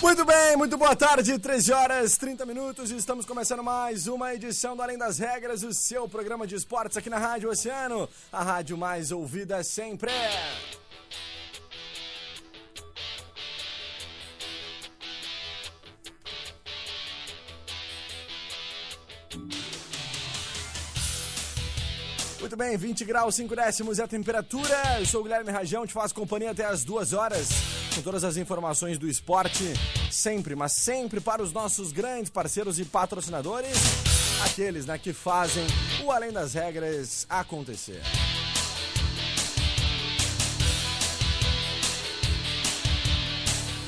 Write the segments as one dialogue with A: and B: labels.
A: Muito bem, muito boa tarde, 13 horas 30 minutos. Estamos começando mais uma edição do Além das Regras, o seu programa de esportes aqui na Rádio Oceano, a rádio mais ouvida sempre. Muito bem, 20 graus, 5 décimos é a temperatura. Eu sou o Guilherme Rajão, te faço companhia até as duas horas com todas as informações do esporte, sempre, mas sempre para os nossos grandes parceiros e patrocinadores, aqueles né, que fazem o Além das Regras acontecer.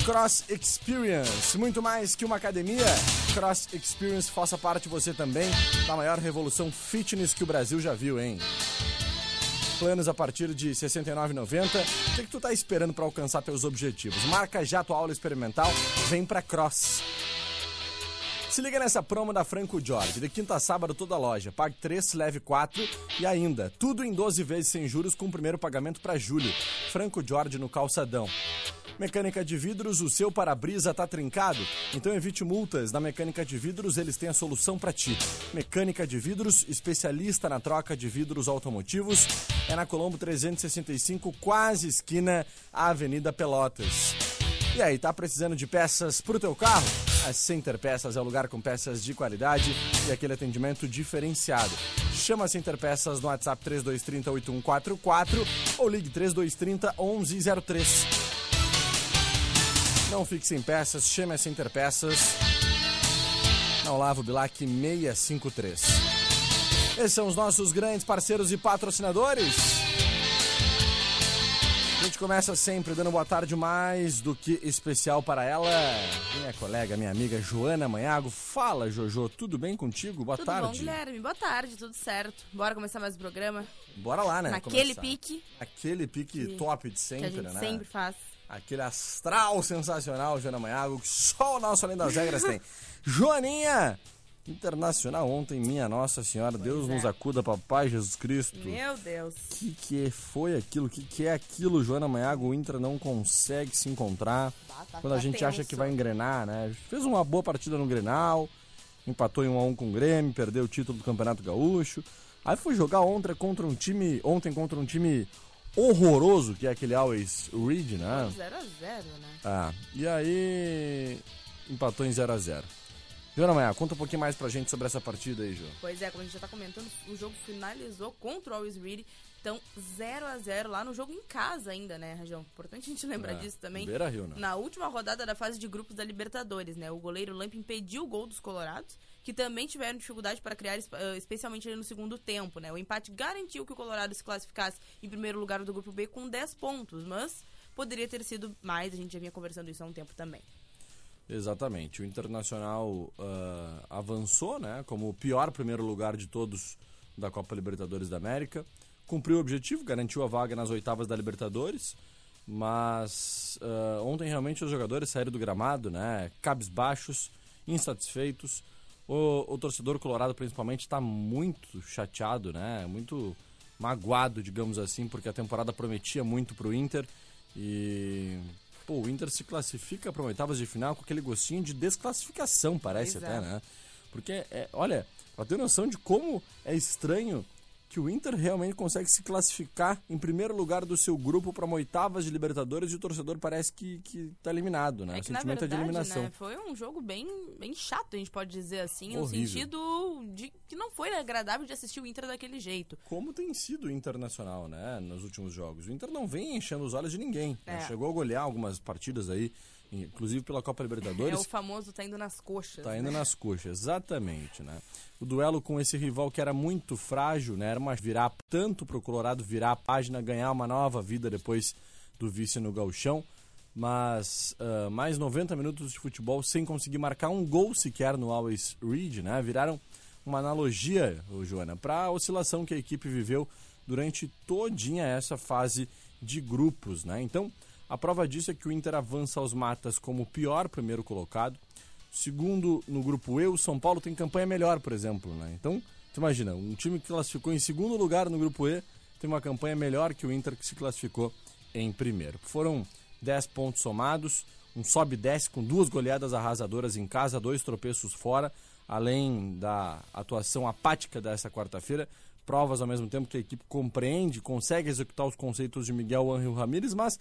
A: Cross Experience, muito mais que uma academia. Cross Experience faça parte você também da maior revolução fitness que o Brasil já viu, hein? Planos a partir de R$ 69,90. O que, que tu tá esperando para alcançar teus objetivos? Marca já tua aula experimental, vem pra Cross. Se liga nessa promo da Franco Jorge, de quinta a sábado toda a loja. Pague 3, leve 4 e ainda, tudo em 12 vezes sem juros com o primeiro pagamento para julho. Franco Jorge no calçadão. Mecânica de vidros, o seu para-brisa tá trincado? Então evite multas. Na Mecânica de Vidros, eles têm a solução para ti. Mecânica de Vidros, especialista na troca de vidros automotivos, é na Colombo 365, quase esquina à Avenida Pelotas. E aí, tá precisando de peças pro teu carro? A Center Peças é o lugar com peças de qualidade e aquele atendimento diferenciado. Chama a Center Peças no WhatsApp 3230 8144 ou ligue 3230 1103. Não fique sem peças, chame a Center Peças. Na Olavo Bilac 653. Esses são os nossos grandes parceiros e patrocinadores. A gente começa sempre dando boa tarde mais do que especial para ela, minha colega, minha amiga Joana Manhago. Fala, Jojo, tudo bem contigo? Boa
B: tudo
A: tarde.
B: bom, Guilherme? Boa tarde, tudo certo. Bora começar mais o programa?
A: Bora lá, né? Começar.
B: pique
A: Aquele pique
B: que-
A: top de
B: que
A: sempre,
B: a gente
A: né?
B: sempre faz.
A: Aquele astral sensacional, Joana Manhago, que só o nosso Além das Regras tem. Joaninha! Internacional ontem, minha Nossa Senhora, Deus
B: é.
A: nos acuda, Papai Jesus Cristo.
B: Meu Deus.
A: O que, que foi aquilo? O que, que é aquilo, Joana Manhago? O Inter não consegue se encontrar.
B: Tá, tá,
A: Quando a
B: tá
A: gente acha
B: tenso.
A: que vai engrenar, né? Fez uma boa partida no Grenal, empatou em 1 a 1 com o Grêmio, perdeu o título do Campeonato Gaúcho. Aí foi jogar ontem contra um time, ontem contra um time horroroso, que é aquele Always Read, né?
B: 0 a 0 né?
A: Ah, e aí empatou em 0 a 0. Joana Manhago, conta um pouquinho mais pra gente sobre essa partida aí, Jô.
B: Pois é, como a gente já tá comentando, o jogo finalizou contra o Always Ready. Então, 0 a 0 lá no jogo em casa ainda, né, Rajão? Importante a gente lembrar
A: É,
B: disso também.
A: Beira Rio, né?
B: Na última rodada da fase de grupos da Libertadores, né? O goleiro Lamp impediu o gol dos Colorados, que também tiveram dificuldade para criar, eh, especialmente ali no segundo tempo, né? O empate garantiu que o Colorado se classificasse em primeiro lugar do grupo B com 10 pontos, mas poderia ter sido mais, a gente já vinha conversando isso há um tempo também.
A: Exatamente. O Internacional ah, avançou, né, como o pior primeiro lugar de todos da Copa Libertadores da América. Cumpriu o objetivo, garantiu a vaga nas oitavas da Libertadores. Mas ah, ontem realmente os jogadores saíram do gramado, né, cabisbaixos, insatisfeitos. O, o torcedor colorado, principalmente, está muito chateado, né, muito magoado, digamos assim, porque a temporada prometia muito para o Inter. E Pô, o Inter se classifica para oitavas de final com aquele gostinho de desclassificação, parece
B: Pois
A: até, né? Porque, é, olha, pra ter noção de como é estranho que o Inter realmente consegue se classificar em primeiro lugar do seu grupo para oitavas de Libertadores e o torcedor parece que, que tá eliminado, né?
B: É
A: o
B: que, na
A: sentimento é de
B: verdade,
A: eliminação.
B: né, foi um jogo bem, bem chato, a gente pode dizer assim, no
A: Horrível.
B: sentido de que não foi agradável de assistir o Inter daquele jeito.
A: Como tem sido o Internacional, né, nos últimos jogos. O Inter não vem enchendo os olhos de ninguém. né?
B: É.
A: Chegou a golear algumas partidas aí, inclusive pela Copa
B: É
A: Libertadores.
B: o famoso tá indo nas coxas.
A: Tá indo
B: né?
A: nas coxas, exatamente, né? O duelo com esse rival que era muito frágil, né? Era uma virar tanto pro Colorado virar a página, ganhar uma nova vida depois do vice no gauchão, mas ah, mais 90 minutos de futebol sem conseguir marcar um gol sequer no Always Read, né? Viraram uma analogia, ô Joana, para a oscilação que a equipe viveu durante todinha essa fase de grupos, né? Então, a prova disso é que o Inter avança aos matas como o pior primeiro colocado. Segundo no grupo E, o São Paulo tem campanha melhor, por exemplo, né? Então, tu imagina, um time que classificou em segundo lugar no grupo E tem uma campanha melhor que o Inter que se classificou em primeiro. Foram 10 pontos somados, um sobe e desce com duas goleadas arrasadoras em casa, dois tropeços fora, além da atuação apática dessa quarta-feira, provas ao mesmo tempo que a equipe compreende, consegue executar os conceitos de Miguel Ángel Ramírez, mas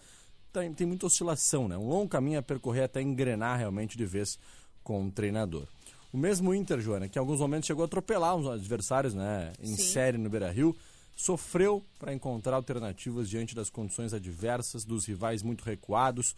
A: tem, tem muita oscilação, né? Um longo caminho a percorrer até engrenar realmente de vez com o treinador. O mesmo Inter, Joana, que em alguns momentos chegou a atropelar os adversários né, em Sim. série no Beira-Rio, sofreu para encontrar alternativas diante das condições adversas, dos rivais muito recuados,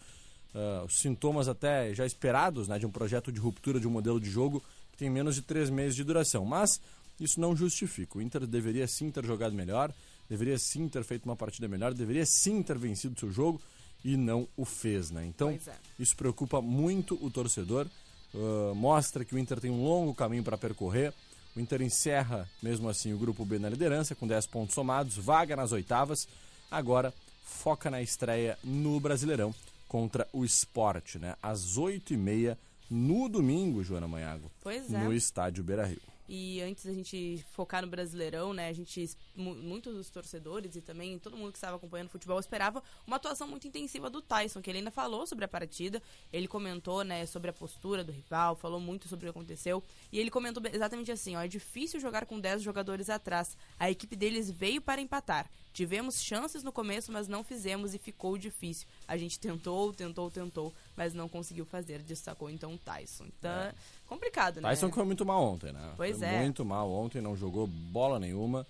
A: uh, sintomas até já esperados né, de um projeto de ruptura de um modelo de jogo que tem menos de três meses de duração. Mas isso não justifica. O Inter deveria sim ter jogado melhor, deveria sim ter feito uma partida melhor, deveria sim ter vencido o seu jogo e não o fez. Né? Então, é. isso preocupa muito o torcedor. Uh, mostra que o Inter tem um longo caminho para percorrer. O Inter encerra, mesmo assim, o grupo B na liderança, com 10 pontos somados, vaga nas oitavas. Agora foca na estreia no Brasileirão contra o Sport, né? Às 8h30 no domingo, Joana Manhago.
B: Pois é.
A: No estádio Beira Rio.
B: E antes da gente focar no Brasileirão, né, a gente, muitos dos torcedores e também todo mundo que estava acompanhando o futebol esperava uma atuação muito intensiva do Tyson, que ele ainda falou sobre a partida, ele comentou, né, sobre a postura do rival, falou muito sobre o que aconteceu, e ele comentou exatamente assim, ó, é difícil jogar com 10 jogadores atrás, a equipe deles veio para empatar, tivemos chances no começo, mas não fizemos e ficou difícil, a gente tentou, tentou, tentou, mas não conseguiu fazer, destacou então o Tyson. Então, é. complicado, né?
A: Tyson foi muito mal ontem, né?
B: Pois
A: foi
B: é.
A: Muito mal ontem, não jogou bola nenhuma,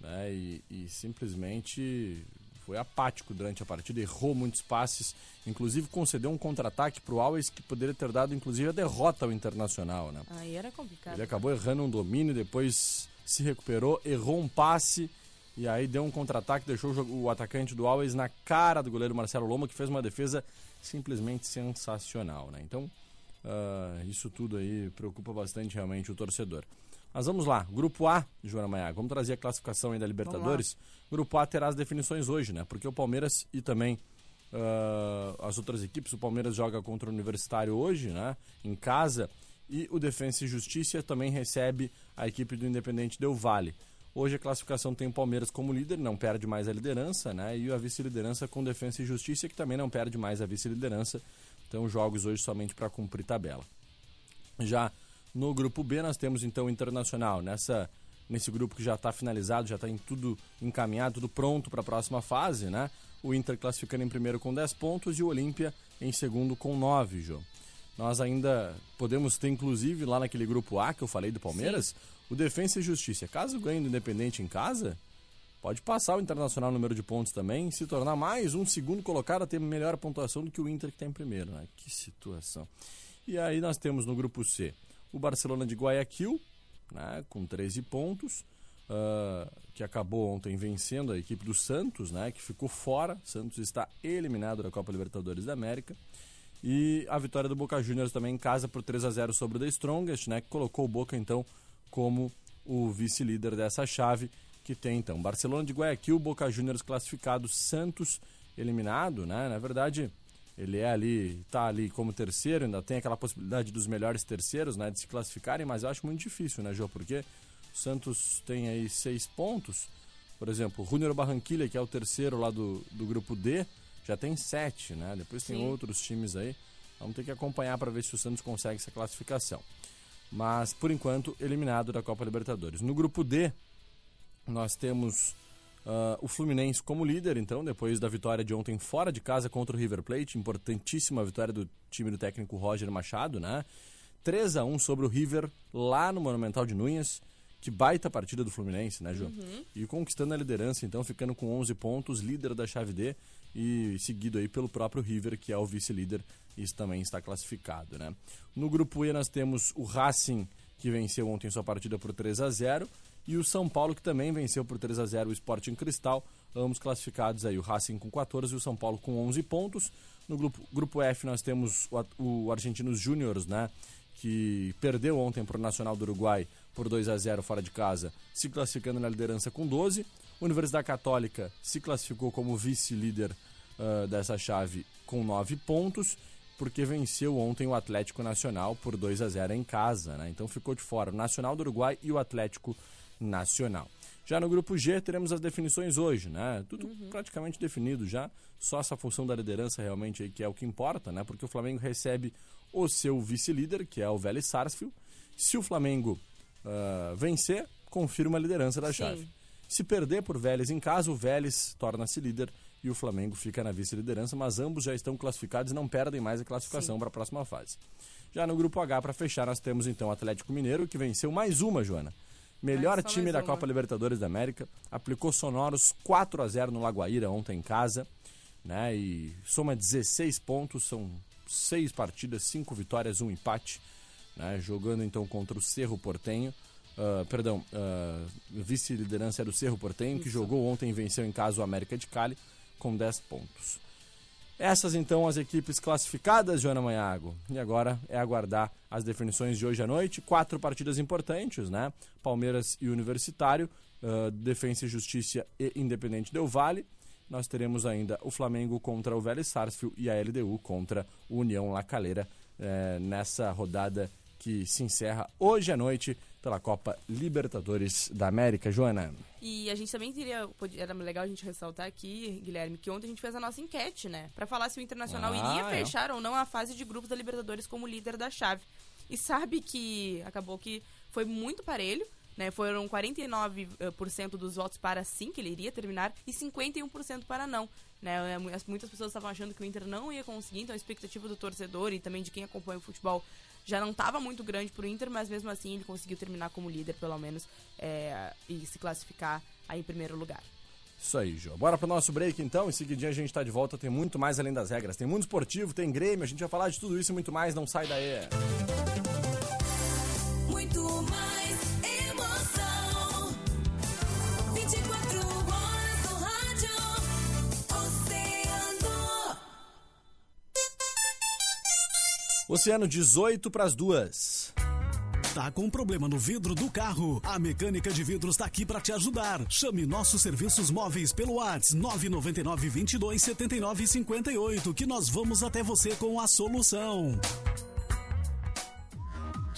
A: né? E, e, simplesmente foi apático durante a partida, errou muitos passes, inclusive concedeu um contra-ataque para o Alves que poderia ter dado, inclusive, a derrota ao Internacional, né?
B: Aí era complicado.
A: Ele acabou errando um domínio, depois se recuperou, errou um passe e aí deu um contra-ataque, deixou o atacante do Alves na cara do goleiro Marcelo Loma, que fez uma defesa simplesmente sensacional, né? Então, uh, isso tudo aí preocupa bastante realmente o torcedor. Mas vamos lá, Grupo A, Joana Maia, vamos trazer a classificação aí da Libertadores. Grupo A terá as definições hoje, né? Porque o Palmeiras e também uh, as outras equipes, o Palmeiras joga contra o Universitário hoje, né? Em casa, e o Defensa e Justiça também recebe a equipe do Independente Del Vale. Hoje a classificação tem o Palmeiras como líder, não perde mais a liderança, né? E a vice-liderança com Defesa e Justiça, que também não perde mais a vice-liderança. Então, jogos hoje somente para cumprir tabela. Já no grupo B, nós temos então o Internacional nessa nesse grupo que já está finalizado, já está em tudo encaminhado, tudo pronto para a próxima fase, né? O Inter classificando em primeiro com 10 pontos e o Olímpia em segundo com 9, João. Nós ainda podemos ter, inclusive, lá naquele grupo A que eu falei do Palmeiras, Sim o Defensa e Justiça, caso ganhe do Independente em casa, pode passar o Internacional número de pontos também, se tornar mais um segundo colocado a ter melhor pontuação do que o Inter que está em primeiro. Né? Que situação. E aí nós temos no grupo C o Barcelona de Guayaquil, né, com 13 pontos, uh, que acabou ontem vencendo a equipe do Santos, né, que ficou fora. Santos está eliminado da Copa Libertadores da América. E a vitória do Boca Juniors também em casa por 3 a 0 sobre o The Strongest, né, que colocou o Boca então como o vice-líder dessa chave, que tem então Barcelona de Guayaquil, Boca Juniors classificado, Santos eliminado, né? Na verdade, ele é ali, tá ali como terceiro, ainda tem aquela possibilidade dos melhores terceiros, né, de se classificarem, mas eu acho muito difícil, né, Jô? Porque o Santos tem aí seis pontos, por exemplo, o Junior Barranquilla, que é o terceiro lá do, do grupo D, já tem sete, né? Depois tem Sim. outros times aí. Vamos ter que acompanhar para ver se o Santos consegue essa classificação mas por enquanto eliminado da Copa Libertadores. No grupo D, nós temos uh, o Fluminense como líder, então, depois da vitória de ontem fora de casa contra o River Plate, importantíssima vitória do time do técnico Roger Machado, né? 3 a 1 sobre o River lá no Monumental de Núñez. Que baita partida do Fluminense, né, João? Uhum. E conquistando a liderança, então, ficando com 11 pontos, líder da chave D e seguido aí pelo próprio River, que é o vice-líder isso também está classificado, né? No grupo E nós temos o Racing, que venceu ontem sua partida por 3 a 0 e o São Paulo, que também venceu por 3 a 0 o Sporting Cristal, ambos classificados aí, o Racing com 14 e o São Paulo com 11 pontos. No grupo, grupo F nós temos o, o Argentinos Júniors, né? Que perdeu ontem para o Nacional do Uruguai por 2 a 0 fora de casa, se classificando na liderança com 12. Universidade Católica se classificou como vice-líder uh, dessa chave com 9 pontos porque venceu ontem o Atlético Nacional por 2 a 0 em casa, né? Então ficou de fora o Nacional do Uruguai e o Atlético Nacional. Já no grupo G teremos as definições hoje, né? Tudo uhum. praticamente definido já. Só essa função da liderança realmente aí que é o que importa, né? Porque o Flamengo recebe o seu vice-líder, que é o Vélez Sarsfield. Se o Flamengo uh, vencer, confirma a liderança da chave. Sim. Se perder por Vélez em casa, o Vélez torna-se líder e o Flamengo fica na vice-liderança, mas ambos já estão classificados e não perdem mais a classificação para a próxima fase. Já no grupo H, para fechar, nós temos então o Atlético Mineiro, que venceu mais uma, Joana. Melhor time da Copa Libertadores da América. Aplicou sonoros 4 a 0 no Lagoaíra ontem em casa. Né? E soma 16 pontos, são 6 partidas, 5 vitórias, 1 empate. Né? Jogando então contra o Cerro Portenho. Uh, perdão, uh, vice-liderança era o Cerro Portenho, Isso. que jogou ontem e venceu em casa o América de Cali com 10 pontos. Essas então as equipes classificadas, Joana Manhago. E agora é aguardar as definições de hoje à noite. Quatro partidas importantes, né? Palmeiras e Universitário, uh, Defensa e Justiça e Independente Del Vale. Nós teremos ainda o Flamengo contra o Vélez Sarsfield e a LDU contra o União La Calera uh, nessa rodada que se encerra hoje à noite pela Copa Libertadores da América, Joana.
B: E a gente também teria, era legal a gente ressaltar aqui, Guilherme, que ontem a gente fez a nossa enquete, né, para falar se o Internacional ah, iria é. fechar ou não a fase de grupos da Libertadores como líder da chave. E sabe que acabou que foi muito parelho, né? Foram 49% eh, dos votos para sim, que ele iria terminar, e 51% para não. Né? É, muitas pessoas estavam achando que o Inter não ia conseguir, então a expectativa do torcedor e também de quem acompanha o futebol já não estava muito grande para o Inter, mas mesmo assim ele conseguiu terminar como líder, pelo menos, é, e se classificar aí em primeiro lugar.
A: Isso aí, Jô. Bora pro nosso break então. Em seguidinho a gente tá de volta. Tem muito mais além das regras. Tem mundo esportivo, tem Grêmio. A gente vai falar de tudo isso e muito mais. Não sai daí.
C: Muito mais Oceano
A: 18 para as duas.
D: Tá com problema no vidro do carro? A Mecânica de Vidros está aqui para te ajudar. Chame nossos serviços móveis pelo WhatsApp 999 22 79 58 que nós vamos até você com a solução.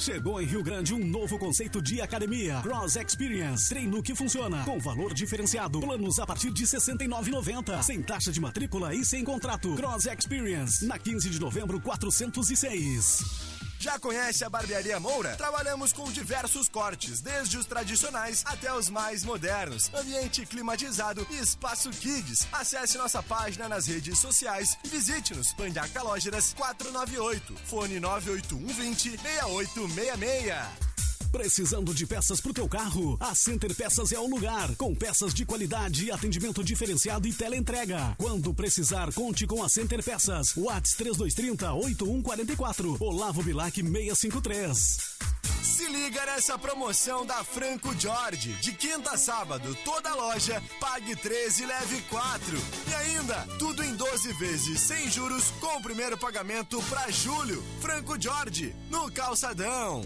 D: Chegou em Rio Grande um novo conceito de academia. Cross Experience. Treino que funciona. Com valor diferenciado. Planos a partir de R$ 69,90. Sem taxa de matrícula e sem contrato. Cross Experience. Na 15 de novembro, 406.
E: Já conhece a Barbearia Moura? Trabalhamos com diversos cortes, desde os tradicionais até os mais modernos. Ambiente climatizado e espaço kids. Acesse nossa página nas redes sociais e visite-nos. Pandaca Lógeras 498. Fone 98120 6866.
D: Precisando de peças pro teu carro? A Center Peças é o lugar. Com peças de qualidade, atendimento diferenciado e teleentrega. Quando precisar, conte com a Center Peças. Whats 3230 8144. Olavo Bilac 653.
E: Se liga nessa promoção da Franco Jorge. De quinta a sábado, toda loja pague 13 e leve 4. E ainda, tudo em 12 vezes, sem juros, com o primeiro pagamento para julho. Franco Jorge, no Calçadão.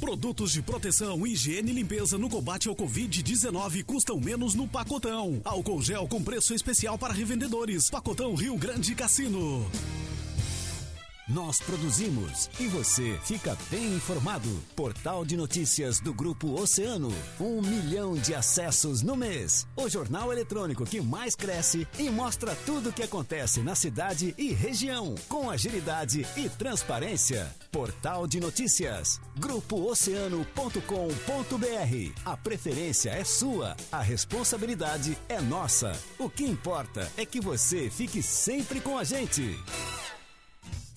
D: Produtos de proteção, higiene e limpeza no combate ao Covid-19 custam menos no Pacotão. Álcool gel com preço especial para revendedores. Pacotão Rio Grande Cassino.
F: Nós produzimos e você fica bem informado. Portal de notícias do Grupo Oceano. Um milhão de acessos no mês. O jornal eletrônico que mais cresce e mostra tudo o que acontece na cidade e região. Com agilidade e transparência. Portal de notícias. GrupoOceano.com.br. A preferência é sua. A responsabilidade é nossa. O que importa é que você fique sempre com a gente.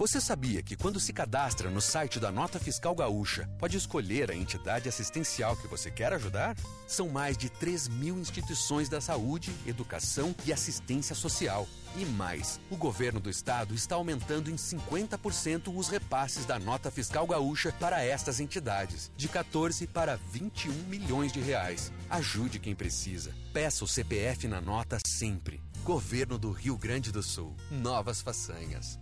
G: Você sabia que quando se cadastra no site da Nota Fiscal Gaúcha, pode escolher a entidade assistencial que você quer ajudar? São mais de 3 mil instituições da saúde, educação e assistência social. E mais, o governo do estado está aumentando em 50% os repasses da Nota Fiscal Gaúcha para estas entidades, de 14 para 21 milhões de reais. Ajude quem precisa. Peça o CPF na nota sempre. Governo do Rio Grande do Sul. Novas façanhas.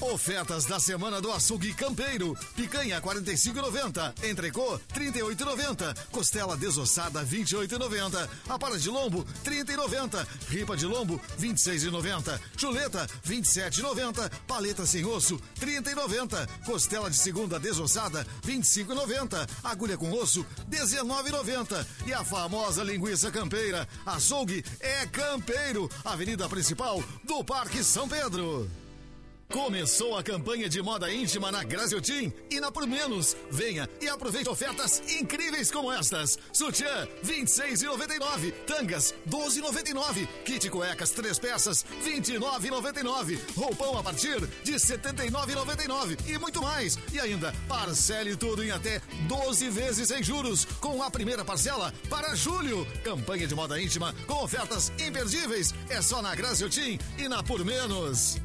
H: Ofertas da semana do açougue campeiro. Picanha 45,90. Entrecô 38,90. Costela desossada 28,90. A para de lombo 30,90. Ripa de lombo 26,90. Chuleta 27,90. Paleta sem osso 30,90. Costela de segunda desossada 25,90. Agulha com osso 19,90. E a famosa linguiça campeira. Açougue é campeiro. Avenida principal do Parque São Pedro. Começou a campanha de moda íntima na Graziotin e na Por Menos. Venha e aproveite ofertas incríveis como estas. Sutiã, 26,99. Tangas, 12,99. Kit cuecas, três peças, 29,99. Roupão a partir de 79,99. E muito mais. E ainda, parcele tudo em até 12 vezes sem juros, com a primeira parcela para julho. Campanha de moda íntima com ofertas imperdíveis. É só na Graziotin e na Por Menos.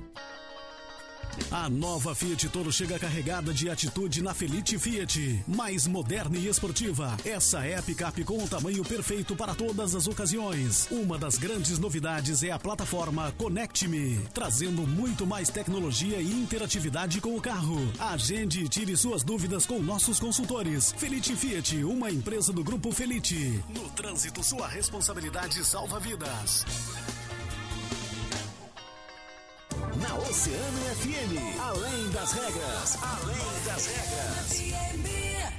D: A nova Fiat Toro chega carregada de atitude na Felite Fiat. Mais moderna e esportiva. Essa é a picape com o tamanho perfeito para todas as ocasiões. Uma das grandes novidades é a plataforma Connect Me, trazendo muito mais tecnologia e interatividade com o carro. Agende e tire suas dúvidas com nossos consultores. Felite Fiat, uma empresa do Grupo Felite. No trânsito, sua responsabilidade salva vidas.
F: Na Oceano FM, além das regras, além das regras.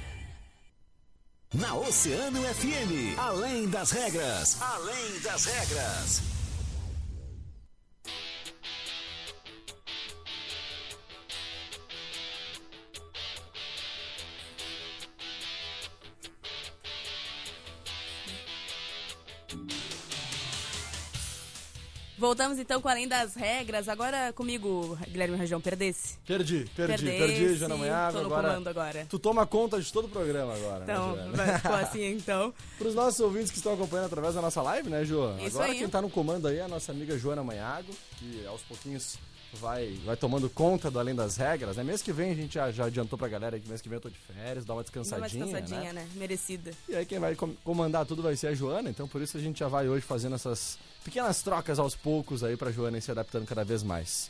F: Na Oceano FM, além das regras, além das regras.
B: Voltamos então com Além das Regras. Agora comigo, Guilherme Rajão, perdesse?
A: Perdi, perdi,
B: Perdesse,
A: perdi, Joana Manhago.
B: tô no
A: Agora,
B: comando agora.
A: tu toma conta de todo o programa agora,
B: Então,
A: né,
B: vai- ficou assim então.
A: Para os nossos ouvintes que estão acompanhando através da nossa live, né?
B: Isso
A: Agora
B: aí.
A: quem tá no comando aí é a nossa amiga Joana Manhago, que aos pouquinhos vai, vai tomando conta do Além das Regras, né? Mês que vem a gente já, já adiantou pra galera que mês que vem eu tô de férias, dá uma
B: Dá uma
A: descansadinha,
B: descansadinha,
A: né?
B: né? Merecida.
A: E aí quem vai com- comandar tudo vai ser a Joana, então por isso a gente já vai hoje fazendo essas pequenas trocas aos poucos aí pra Joana ir se adaptando cada vez mais.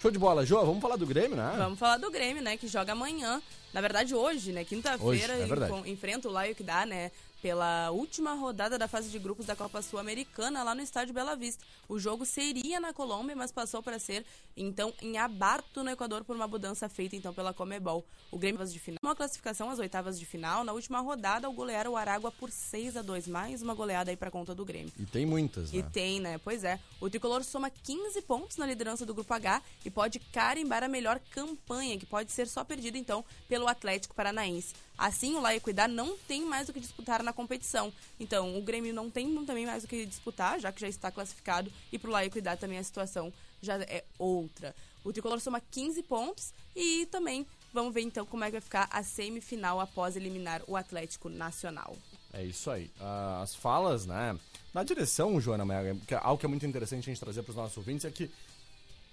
A: Show de bola, Jo, vamos falar do Grêmio, né?
B: Vamos falar do Grêmio, né? Que joga amanhã. Na verdade, hoje, né? Quinta-feira,
A: é verdade.
B: enfrenta o Laio que dá, né? Pela última rodada da fase de grupos da Copa Sul-Americana lá no estádio Bela Vista. O jogo seria na Colômbia, mas passou para ser então em Abato, no Equador, por uma mudança feita então pela Comebol. O Grêmio de final, uma classificação às oitavas de final. Na última rodada, o golearam o Aragua por 6 a 2 mais uma goleada aí para conta do Grêmio.
A: E tem muitas,
B: E
A: né?
B: tem, né? Pois é. O tricolor soma 15 pontos na liderança do grupo H e pode carimbar a melhor campanha, que pode ser só perdida então pelo Atlético Paranaense. Assim, o Laiquidar não tem mais o que disputar na competição. Então, o Grêmio não tem também mais o que disputar, já que já está classificado, e pro Laiquidar também a situação já é outra. O tricolor soma 15 pontos e também vamos ver então como é que vai ficar a semifinal após eliminar o Atlético Nacional.
A: É isso aí. Ah, As falas, né? Na direção, Joana que é algo que é muito interessante a gente trazer para os nossos ouvintes é que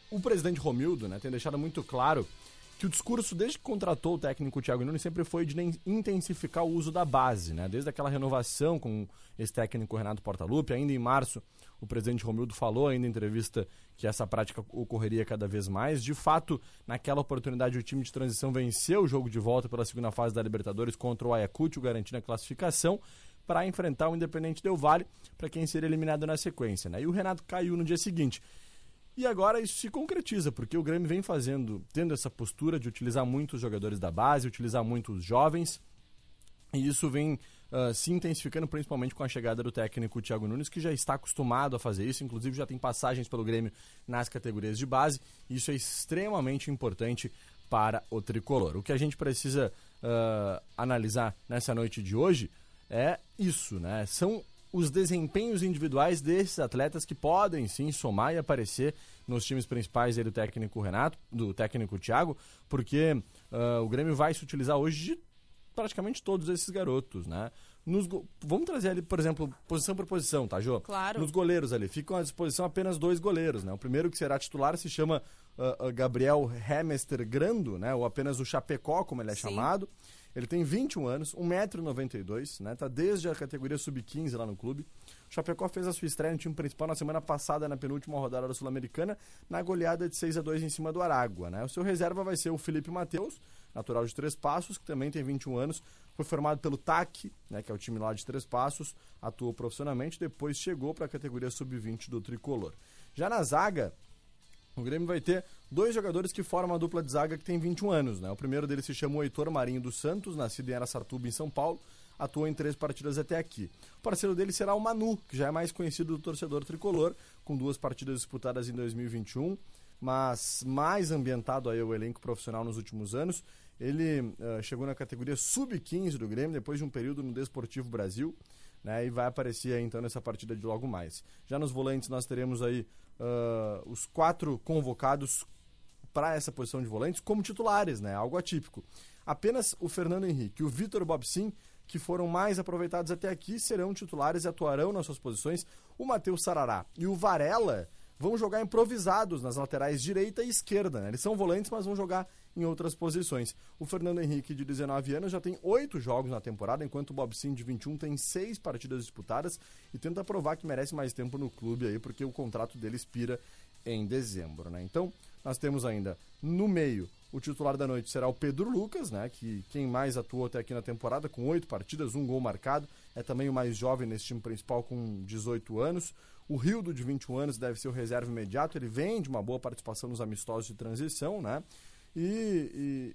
A: o presidente Romildo, né, tem deixado muito claro que o discurso, desde que contratou o técnico Thiago Nunes, sempre foi de intensificar o uso da base, né? Desde aquela renovação com esse técnico Renato Portaluppi, ainda em março, o presidente Romildo falou ainda em entrevista que essa prática ocorreria cada vez mais. De fato, naquela oportunidade, o time de transição venceu o jogo de volta pela segunda fase da Libertadores contra o Ayacucho, garantindo a classificação para enfrentar o Independente Del Vale, para quem seria eliminado na sequência, né? E o Renato caiu no dia seguinte. E agora isso se concretiza, porque o Grêmio vem fazendo, tendo essa postura de utilizar muito os jogadores da base, utilizar muito os jovens, e isso vem ah, se intensificando principalmente com a chegada do técnico Thiago Nunes, que já está acostumado a fazer isso, inclusive já tem passagens pelo Grêmio nas categorias de base, isso é extremamente importante para o tricolor. O que a gente precisa ah, analisar nessa noite de hoje é isso, né? São os desempenhos individuais desses atletas que podem sim somar e aparecer nos times principais do técnico Renato, do técnico Thiago, porque ah, o Grêmio vai se utilizar hoje de praticamente todos esses garotos, né? Nos go- Vamos trazer ali, por exemplo, posição por posição, tá, Jô?
B: Claro.
A: Nos goleiros ali, ficam à disposição apenas dois goleiros, né? O primeiro que será titular se chama ah, Gabriel Hemester Grando, né? Ou apenas o Chapecó, como ele é
B: Sim.
A: chamado. Ele tem 21 anos, 1,92m, né? Tá desde a categoria sub-15 lá no clube. O Chapecó fez a sua estreia no time principal na semana passada, na penúltima rodada da Sul-Americana, na goleada de 6 a 2 em cima do Aragua, né? O seu reserva vai ser o Felipe Matheus, natural de Três Passos, que também tem 21 anos, foi formado pelo TAC, né, que é o time lá de Três Passos, atuou profissionalmente, depois chegou para a categoria sub-20 do Tricolor. Já na zaga, o Grêmio vai ter dois jogadores que formam a dupla de zaga que tem 21 anos, né? O primeiro deles se chama Heitor Marinho dos Santos, nascido em Araçatuba, em São Paulo, atuou em três partidas até aqui. O parceiro dele será o Manu, que já é mais conhecido do torcedor tricolor, com duas partidas disputadas em 2021, mas mais ambientado aí o elenco profissional nos últimos anos. Ele eh, chegou na categoria sub-15 do Grêmio depois de um período no Desportivo Brasil, né? E vai aparecer aí então nessa partida de logo mais. Já nos volantes nós teremos aí ah, os quatro convocados para essa posição de volantes como titulares, né? Algo atípico. Apenas o Fernando Henrique e o Vitor Bobsin, que foram mais aproveitados até aqui, serão titulares e atuarão nas suas posições. O Matheus Sarará e o Varela vão jogar improvisados nas laterais direita e esquerda. Né? Eles são volantes, mas vão jogar em outras posições. O Fernando Henrique, de 19 anos, já tem oito jogos na temporada, enquanto o Bob Sim, de 21, tem seis partidas disputadas e tenta provar que merece mais tempo no clube aí, porque o contrato dele expira em dezembro, né? Então, nós temos ainda no meio o titular da noite será o Pedro Lucas, né? Que quem mais atuou até aqui na temporada, com oito partidas, um gol marcado, é também o mais jovem nesse time principal com 18 anos. O Rildo, de 21 anos, deve ser o reserva imediato. Ele vem de uma boa participação nos amistosos de transição, né? E,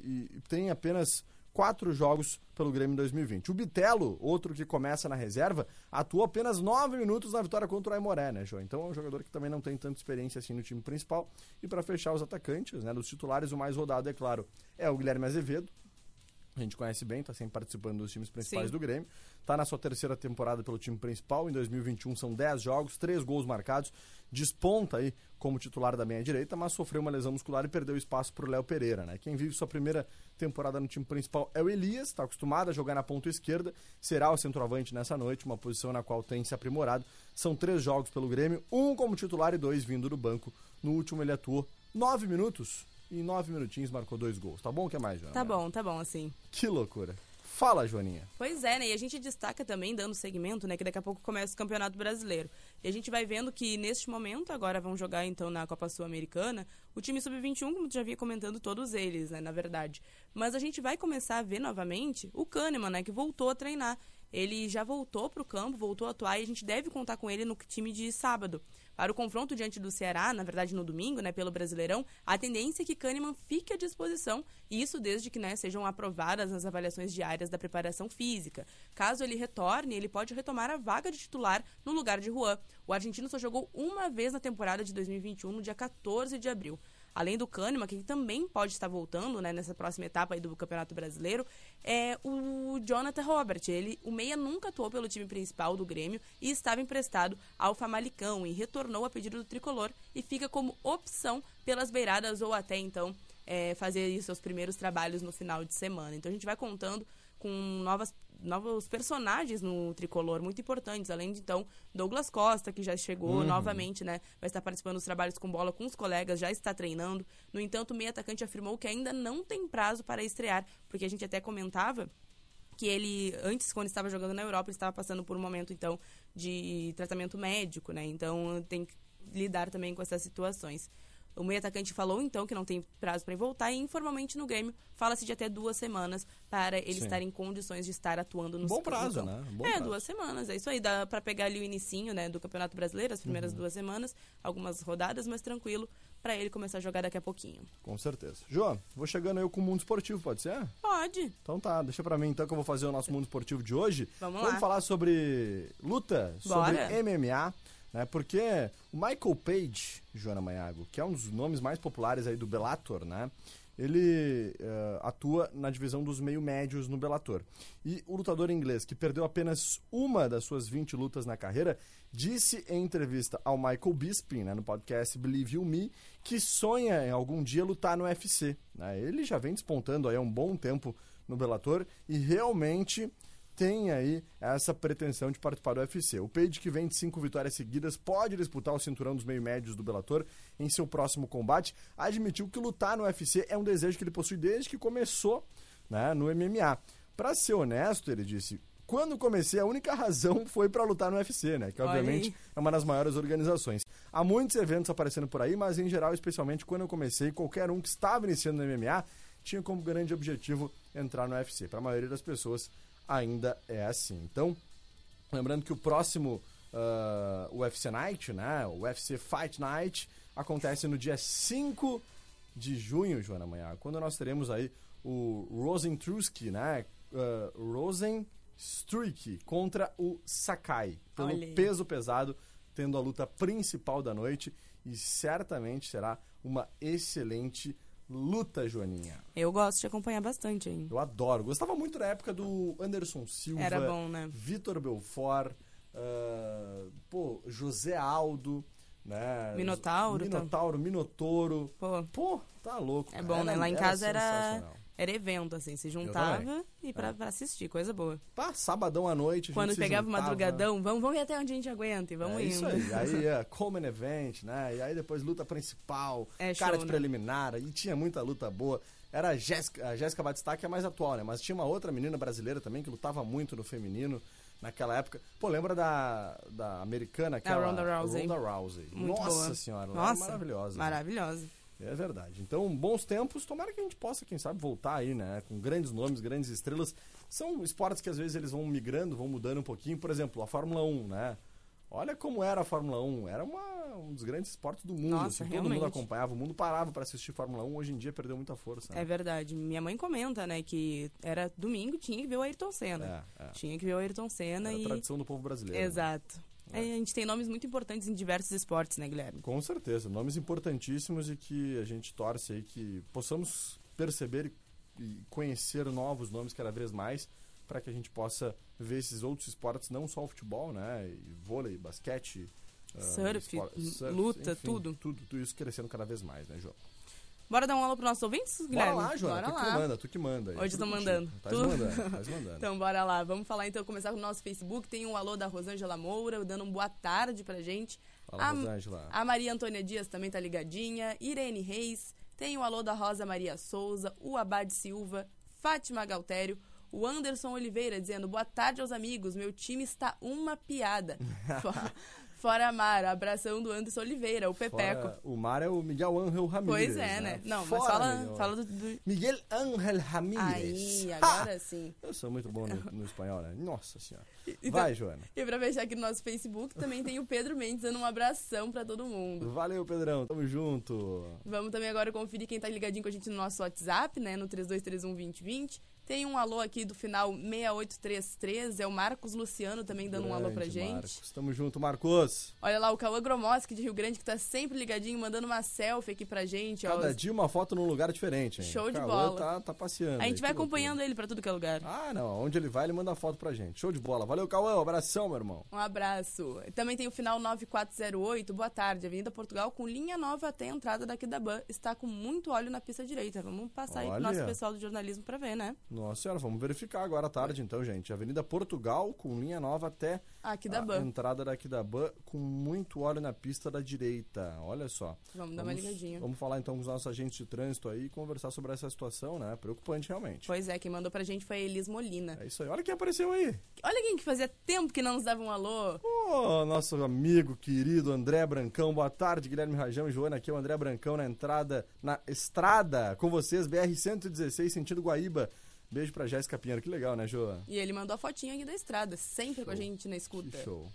A: e- e tem apenas quatro jogos pelo Grêmio em 2020. O Bitelo, outro que começa na reserva, atuou apenas nove minutos na vitória contra o Aimoré, né, João? Então é um jogador que também não tem tanta experiência assim no time principal. E para fechar os atacantes, né, dos titulares, o mais rodado, é claro, é o Guilherme Azevedo. A gente conhece bem, está sempre participando dos times principais
B: Sim.
A: do Grêmio. Está na sua terceira temporada pelo time principal. Em 2021 são 10 jogos, 3 gols marcados. Desponta aí como titular da meia-direita, mas sofreu uma lesão muscular e perdeu espaço para o Léo Pereira. Né? Quem vive sua primeira temporada no time principal é o Elias, está acostumado a jogar na ponta esquerda. Será o centroavante nessa noite, uma posição na qual tem se aprimorado. São três jogos pelo Grêmio, um como titular e dois vindo do banco. No último ele atuou nove minutos em nove minutinhos marcou dois gols. Tá bom? O que mais, Joana?
B: Tá bom, tá bom, assim.
A: Que loucura. Fala, Joaninha.
B: Pois é, né? E a gente destaca também, dando segmento, né? Que daqui a pouco começa o Campeonato Brasileiro. E a gente vai vendo que neste momento, agora vão jogar então na Copa Sul-Americana, o time sub-21, como tu já vinha comentando, todos eles, né? Na verdade. Mas a gente vai começar a ver novamente o Kahneman, né? Que voltou a treinar. Ele já voltou pro campo, voltou a atuar e a gente deve contar com ele no time de sábado. Para o confronto diante do Ceará, na verdade no domingo, né, pelo Brasileirão, a tendência é que Kahneman fique à disposição, e isso desde que né, sejam aprovadas as avaliações diárias da preparação física. Caso ele retorne, ele pode retomar a vaga de titular no lugar de Juan. O argentino só jogou uma vez na temporada de 2021, no dia 14 de abril. Além do Kahneman, que também pode estar voltando né, nessa próxima etapa aí do Campeonato Brasileiro, é o Jonathan Robert. Ele, o Meia nunca atuou pelo time principal do Grêmio e estava emprestado ao Famalicão e retornou a pedido do tricolor e fica como opção pelas beiradas ou até então é, fazer seus primeiros trabalhos no final de semana. Então a gente vai contando com novas novos personagens no tricolor muito importantes, além de então Douglas Costa, que já chegou novamente, né? Vai estar participando dos trabalhos com bola com os colegas, já está treinando. No entanto, o meio atacante afirmou que ainda não tem prazo para estrear, porque a gente até comentava que ele, antes, quando estava jogando na Europa, estava passando por um momento, então, de tratamento médico, né? Então, tem que lidar também com essas situações. O meio atacante falou, então, que não tem prazo para voltar e, informalmente, no Grêmio, fala-se de até duas semanas para ele
A: Sim.
B: estar em condições de estar atuando no
A: Bom prazo, né? Bom
B: é,
A: prazo.
B: duas semanas, é isso aí. Dá para pegar ali o inicinho, né, do Campeonato Brasileiro, as
A: Uhum.
B: primeiras duas semanas, algumas rodadas, mas tranquilo, para ele começar a jogar daqui a pouquinho.
A: Com certeza. João, vou chegando eu com o mundo esportivo, pode ser?
B: Pode.
A: Então tá, deixa pra mim então que eu vou fazer o nosso mundo esportivo de hoje.
B: Vamos
A: Vamos
B: lá.
A: falar sobre luta, sobre
B: Bora.
A: MMA, né? Porque o Michael Page, Joana Maiago, que é um dos nomes mais populares aí do Bellator, né? Ele eh, atua na divisão dos meio médios no Bellator. E o lutador inglês, que perdeu apenas uma das suas 20 lutas na carreira, disse em entrevista ao Michael Bisping, né, no podcast Believe You Me, que sonha em algum dia lutar no UFC. né? Ele já vem despontando aí há um bom tempo no Bellator e realmente tem aí essa pretensão de participar do UFC. O Page, que vem de cinco vitórias seguidas, pode disputar o cinturão dos meio-médios do Bellator em seu próximo combate. Admitiu que lutar no UFC é um desejo que ele possui desde que começou né, no MMA. Pra ser honesto, ele disse, quando comecei, a única razão foi pra lutar no UFC, né? Que obviamente é uma das maiores organizações. Há muitos eventos aparecendo por aí, mas em geral, especialmente quando eu comecei, qualquer um que estava iniciando no MMA tinha como grande objetivo entrar no UFC. Para a maioria das pessoas ainda é assim. Então, lembrando que o próximo ah, UFC Night, né, o UFC Fight Night, acontece no dia 5 de junho, Joana Manhã, quando nós teremos aí o Rosenstruski, né, ah, Rosenstruik contra o Sakai, pelo peso pesado, tendo a luta principal da noite e certamente será uma excelente luta, Joaninha.
B: Eu gosto de acompanhar bastante, hein?
A: Eu adoro. Gostava muito da época do Anderson Silva.
B: Era bom, né?
A: Vitor Belfort. ah, pô, José Aldo. Né?
B: Minotauro, tá?
A: Minotauro, Minotouro.
B: Pô,
A: Pô, tá louco.
B: é bom, né?
A: Era-
B: Lá em casa era. Era evento, assim, se juntava e pra, pra assistir, coisa boa.
A: Tá, sabadão à noite. a
B: Quando pegava
A: juntava.
B: madrugadão, vamos, vamos ver até onde a gente aguenta e vamos
A: é
B: indo.
A: isso aí. Aí é Common Event, né? E aí depois luta principal,
B: É
A: cara
B: show,
A: de
B: né?
A: preliminar. E tinha muita luta boa. Era a Jéssica, a Jéssica Batistá, que é mais atual, né? Mas tinha uma outra menina brasileira também que lutava muito no feminino naquela época. Pô, lembra da, da americana? Aquela,
B: Ronda Rousey.
A: Ronda Rousey.
B: Muito
A: Nossa
B: boa.
A: senhora, ela era
B: Nossa,
A: maravilhosa. né? É verdade. Então, bons tempos. Tomara que a gente possa, quem sabe, voltar aí, né? Com grandes nomes, grandes estrelas. São esportes que às vezes eles vão migrando, vão mudando um pouquinho. Por exemplo, a Fórmula 1, né? Olha como era a Fórmula 1. Era uma- um dos grandes esportes do mundo.
B: Nossa,
A: assim, todo mundo acompanhava. O mundo parava para assistir Fórmula 1. Hoje em dia perdeu muita força.
B: É
A: Né?
B: verdade. Minha mãe comenta, né, que era domingo, tinha que ver o Ayrton Senna.
A: É, é.
B: Tinha que ver o Ayrton Senna
A: Era a
B: e...
A: tradição do povo brasileiro. né?
B: Exato. É, a gente tem nomes muito importantes em diversos esportes, né, Guilherme?
A: Com certeza, nomes importantíssimos e que a gente torce aí que possamos perceber e- conhecer novos nomes cada vez mais para que a gente possa ver esses outros esportes, não só o futebol, né? E vôlei, basquete, ah,
B: Surf,
A: espor-
B: luta, tudo.
A: tudo. Tudo isso crescendo cada vez mais, né, João?
B: Bora dar um alô pros nossos ouvintes,
A: Bora
B: Guilherme?
A: lá, João.
B: Bora
A: Tu que
B: lá.
A: manda, tu que manda.
B: Hoje
A: Tudo
B: tô mandando.
A: Tá
B: Tu-
A: mandando, tá mandando.
B: Então, bora lá. Vamos falar, então, começar com o nosso Facebook. Tem um alô da Rosângela Moura, dando um boa tarde pra gente.
A: Fala,
B: a,
A: Rosângela.
B: a Maria Antônia Dias também tá ligadinha. Irene Reis. Tem o alô da Rosa Maria Souza, o Abade Silva, Fátima Galtério, o Anderson Oliveira dizendo boa tarde aos amigos, meu time está uma piada. Fo- Fora Mar, abração do Anderson Oliveira, o Pepeco.
A: Fora, o mar é o Miguel Ángel Ramírez.
B: Pois é, né? Não, mas
A: Fora,
B: fala,
A: Miguel.
B: fala do, do-
A: Miguel Ángel Ramírez.
B: Aí, agora sim.
A: Eu sou muito bom no, no espanhol, né? Nossa senhora.
B: Então-
A: Vai, Joana.
B: E pra fechar aqui no nosso Facebook, também tem o Pedro Mendes dando um abração pra todo mundo.
A: Valeu, Pedrão. Tamo junto.
B: Vamos também agora conferir quem tá ligadinho com a gente no nosso WhatsApp, né? No 32312020. Tem um alô aqui do final 6833, é o Marcos Luciano também dando um alô pra
A: Grande
B: gente.
A: Marcos. Tamo junto, Marcos.
B: Olha lá, o Cauã Gromoski de Rio Grande, que tá sempre ligadinho, mandando uma selfie aqui pra gente. ó.
A: Cada dia uma foto num lugar diferente, hein?
B: Show de bola.
A: Tá, tá passeando.
B: A gente
A: aí,
B: vai
A: que loucura.
B: acompanhando ele pra tudo que é lugar.
A: Ah, não. Onde ele vai, ele manda foto pra gente. Show de bola. Valeu, Cauã. Um abração, meu irmão.
B: Um abraço. Também tem o final 9408. Boa tarde. Avenida Portugal com linha nova até a entrada daqui da Ban. Está com muito óleo na pista direita. Vamos passar aí pro
A: Olha.
B: nosso pessoal do jornalismo pra ver, né?
A: Nossa senhora, vamos verificar agora à tarde, então, gente. Avenida Portugal, com linha nova até a entrada daqui da Ban, com muito óleo na pista da direita. Olha só.
B: Vamos dar uma ligadinha.
A: Vamos falar então com os nossos agentes de trânsito aí e conversar sobre essa situação, né? Preocupante realmente.
B: Pois é, quem mandou pra gente foi a Elis Molina.
A: É isso aí. Olha quem apareceu aí.
B: Olha quem que fazia tempo que não nos dava um alô.
A: Ô, nosso amigo querido André Brancão. Boa tarde, Guilherme Rajão e Joana. Aqui é o André Brancão na entrada, na estrada, com vocês, BR-116, sentido Guaíba. Beijo pra Jéssica Pinheiro. Que legal, né, Joana?
B: E ele mandou a fotinha aqui da estrada, sempre com a gente na escuta.
A: Que show.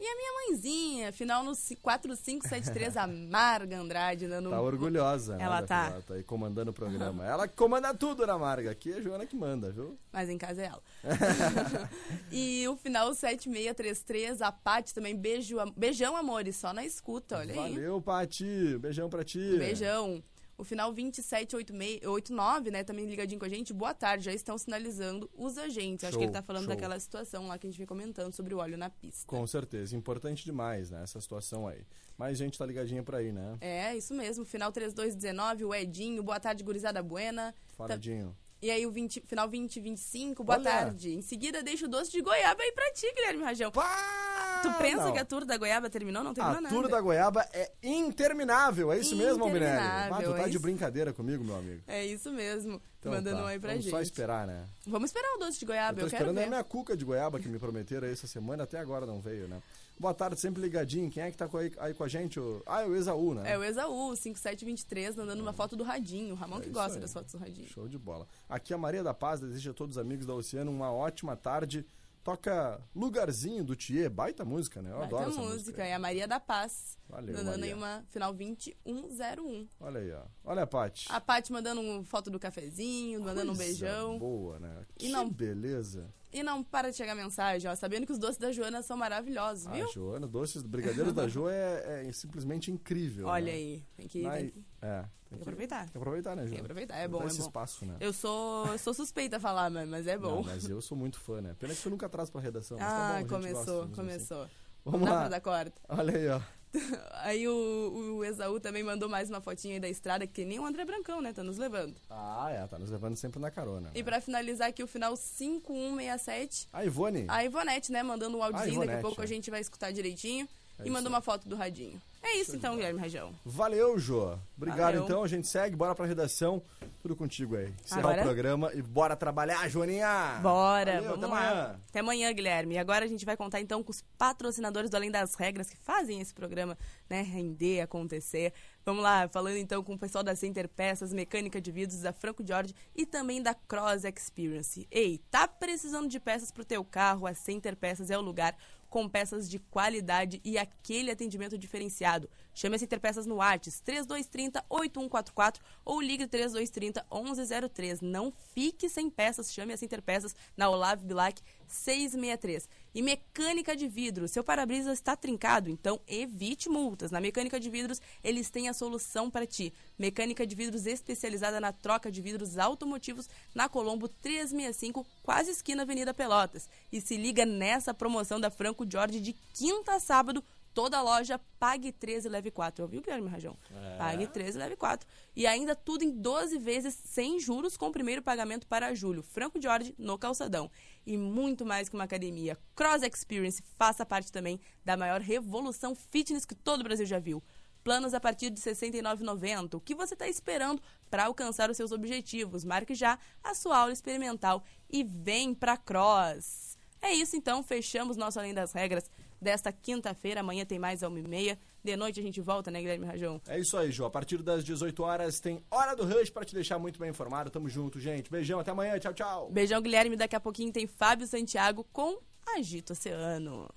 B: E a minha mãezinha, final no ci- 4573, a Marga Andrade, dando um...
A: Tá orgulhosa, né?
B: Ela tá.
A: filhota aí comandando o programa. Ela que comanda tudo, Ana Marga. Aqui é a Joana que manda, viu?
B: Mas em casa é ela. e o final 7633, a Paty também, beijo, beijão, amores, só na escuta, olha aí.
A: Valeu, Pati. Beijão pra ti.
B: Beijão. O final 2789, né, também ligadinho com a gente. Boa tarde, já estão sinalizando os agentes. Acho
A: Show,
B: que ele tá falando
A: show.
B: daquela situação lá que a gente vem comentando sobre o óleo na pista.
A: Com certeza. Importante demais, né? Essa situação aí. Mais gente tá ligadinha por aí, né?
B: É, isso mesmo. Final 3219, o Edinho. Boa tarde, gurizada buena.
A: Fala, Dinho.
B: E aí o 20, final 2025, boa
A: Olha.
B: tarde. Em seguida, deixa o doce de goiaba aí pra ti, Guilherme Rajão.
A: Pá!
B: Tu pensa
A: não.
B: que a Tour da Goiaba terminou? Não terminou
A: A
B: nada.
A: Tour da Goiaba é interminável, é isso mesmo, Albinelli? Ah, tu tá
B: é
A: de
B: isso.
A: brincadeira comigo, meu amigo.
B: É isso mesmo.
A: Então
B: Mandando
A: tá,
B: um aí pra
A: Vamos
B: gente.
A: só esperar, né?
B: Vamos esperar o doce de
A: Eu
B: goiaba,
A: tô
B: eu, quero
A: esperando
B: ver.
A: a minha cuca de goiaba que me prometeram essa semana, até agora não veio, né? Boa tarde, sempre ligadinho. Quem é que tá aí, aí com a gente? O- Ah, é o Exaú, né?
B: É o Exaú, 5723, mandando uma foto do Radinho. O Ramon
A: É
B: que gosta
A: aí.
B: das fotos do Radinho.
A: Show de bola. Aqui a Maria da Paz deseja a todos os amigos da Oceano uma ótima tarde. Toca Lugarzinho do Thier, baita música, né? Eu
B: Baita
A: adoro essa
B: música.
A: música.
B: É a Maria da Paz.
A: Valeu,
B: mandando aí
A: Maria.
B: uma final 2101.
A: Olha aí, ó. Olha a Paty.
B: A Paty mandando foto do cafezinho, mandando um
A: Coisa
B: beijão.
A: boa, né?
B: E
A: Que
B: não-
A: beleza.
B: E não para de chegar mensagem, ó. Sabendo que os doces da Joana são maravilhosos, viu?
A: A Joana, doces brigadeiros da Jo é, é simplesmente incrível.
B: Olha
A: né?
B: aí. Tem que,
A: Mas-
B: tem que-
A: é, tem
B: tem que aproveitar.
A: Tem que aproveitar, né, Jo?
B: Tem que aproveitar. É bom, é
A: esse
B: bom.
A: espaço, né?
B: Eu sou, eu sou suspeita a falar, mas é bom.
A: Não, mas eu sou muito fã, né? Pena que tu nunca traz pra redação. mas tá bom,
B: ah,
A: a gente gosta
B: começou,
A: mesmo
B: começou.
A: assim.
B: Não
A: Vamos
B: dá
A: lá.
B: pra dar corda.
A: Olha aí, ó.
B: Aí o, o Exaú também mandou mais uma fotinha aí da estrada, que nem o André Brancão, né? Tá nos levando.
A: Ah, é, tá nos levando sempre na carona.
B: E
A: né?
B: pra finalizar aqui o final 5167,
A: A Ivone.
B: a Ivonete, né? Mandando um áudiozinho, daqui a pouco
A: é.
B: a gente vai escutar direitinho.
A: É
B: e mandou uma foto do radinho. É isso então, Guilherme Rajão.
A: Valeu, Jô. Obrigado,
B: Valeu.
A: então. A gente segue, bora pra redação. Tudo contigo aí. Encerrar o programa e bora trabalhar, Joaninha.
B: Bora,
A: Valeu,
B: vamos
A: até
B: lá.
A: amanhã.
B: Até amanhã, Guilherme. E agora a gente vai contar então com os patrocinadores do Além das Regras que fazem esse programa, né, render, acontecer. Vamos lá, falando então com o pessoal da Center Peças, Mecânica de Vidros, da Franco Jorge e também da Cross Experience. Ei, tá precisando de peças pro teu carro? A Center Peças é o lugar com peças de qualidade e aquele atendimento diferenciado. Chame a Center Peças no Whats 3230 8144 ou ligue 3230 1103. Não fique sem peças, chame a Center Peças na Olavo Bilac 663. E mecânica de vidro, seu para-brisa está trincado, então evite multas. Na mecânica de vidros, eles têm a solução para ti. Mecânica de vidros especializada na troca de vidros automotivos na Colombo 365, quase esquina Avenida Pelotas. E se liga nessa promoção da Franco Jorge de quinta a sábado, toda loja pague 13 e leve 4. Ouviu, Guilherme Rajão? Pague 13 e leve 4. E ainda tudo em 12 vezes sem juros com o primeiro pagamento para julho. Franco Jorge no calçadão. E muito mais que uma academia. Cross Experience faça parte também da maior revolução fitness que todo o Brasil já viu. Planos a partir de R$ 69,90. O que você está esperando para alcançar os seus objetivos? Marque já a sua aula experimental e vem para Cross. É isso então, fechamos nosso Além das Regras desta quinta-feira. Amanhã tem mais a uma e meia. De noite a gente volta, né, Guilherme Rajão?
A: É isso aí, Jô. A partir das 18 horas tem Hora do Rush pra te deixar muito bem informado. Tamo junto, gente. Beijão, até amanhã. Tchau, tchau.
B: Beijão, Guilherme. Daqui a pouquinho tem Fábio Santiago com Agito Oceano.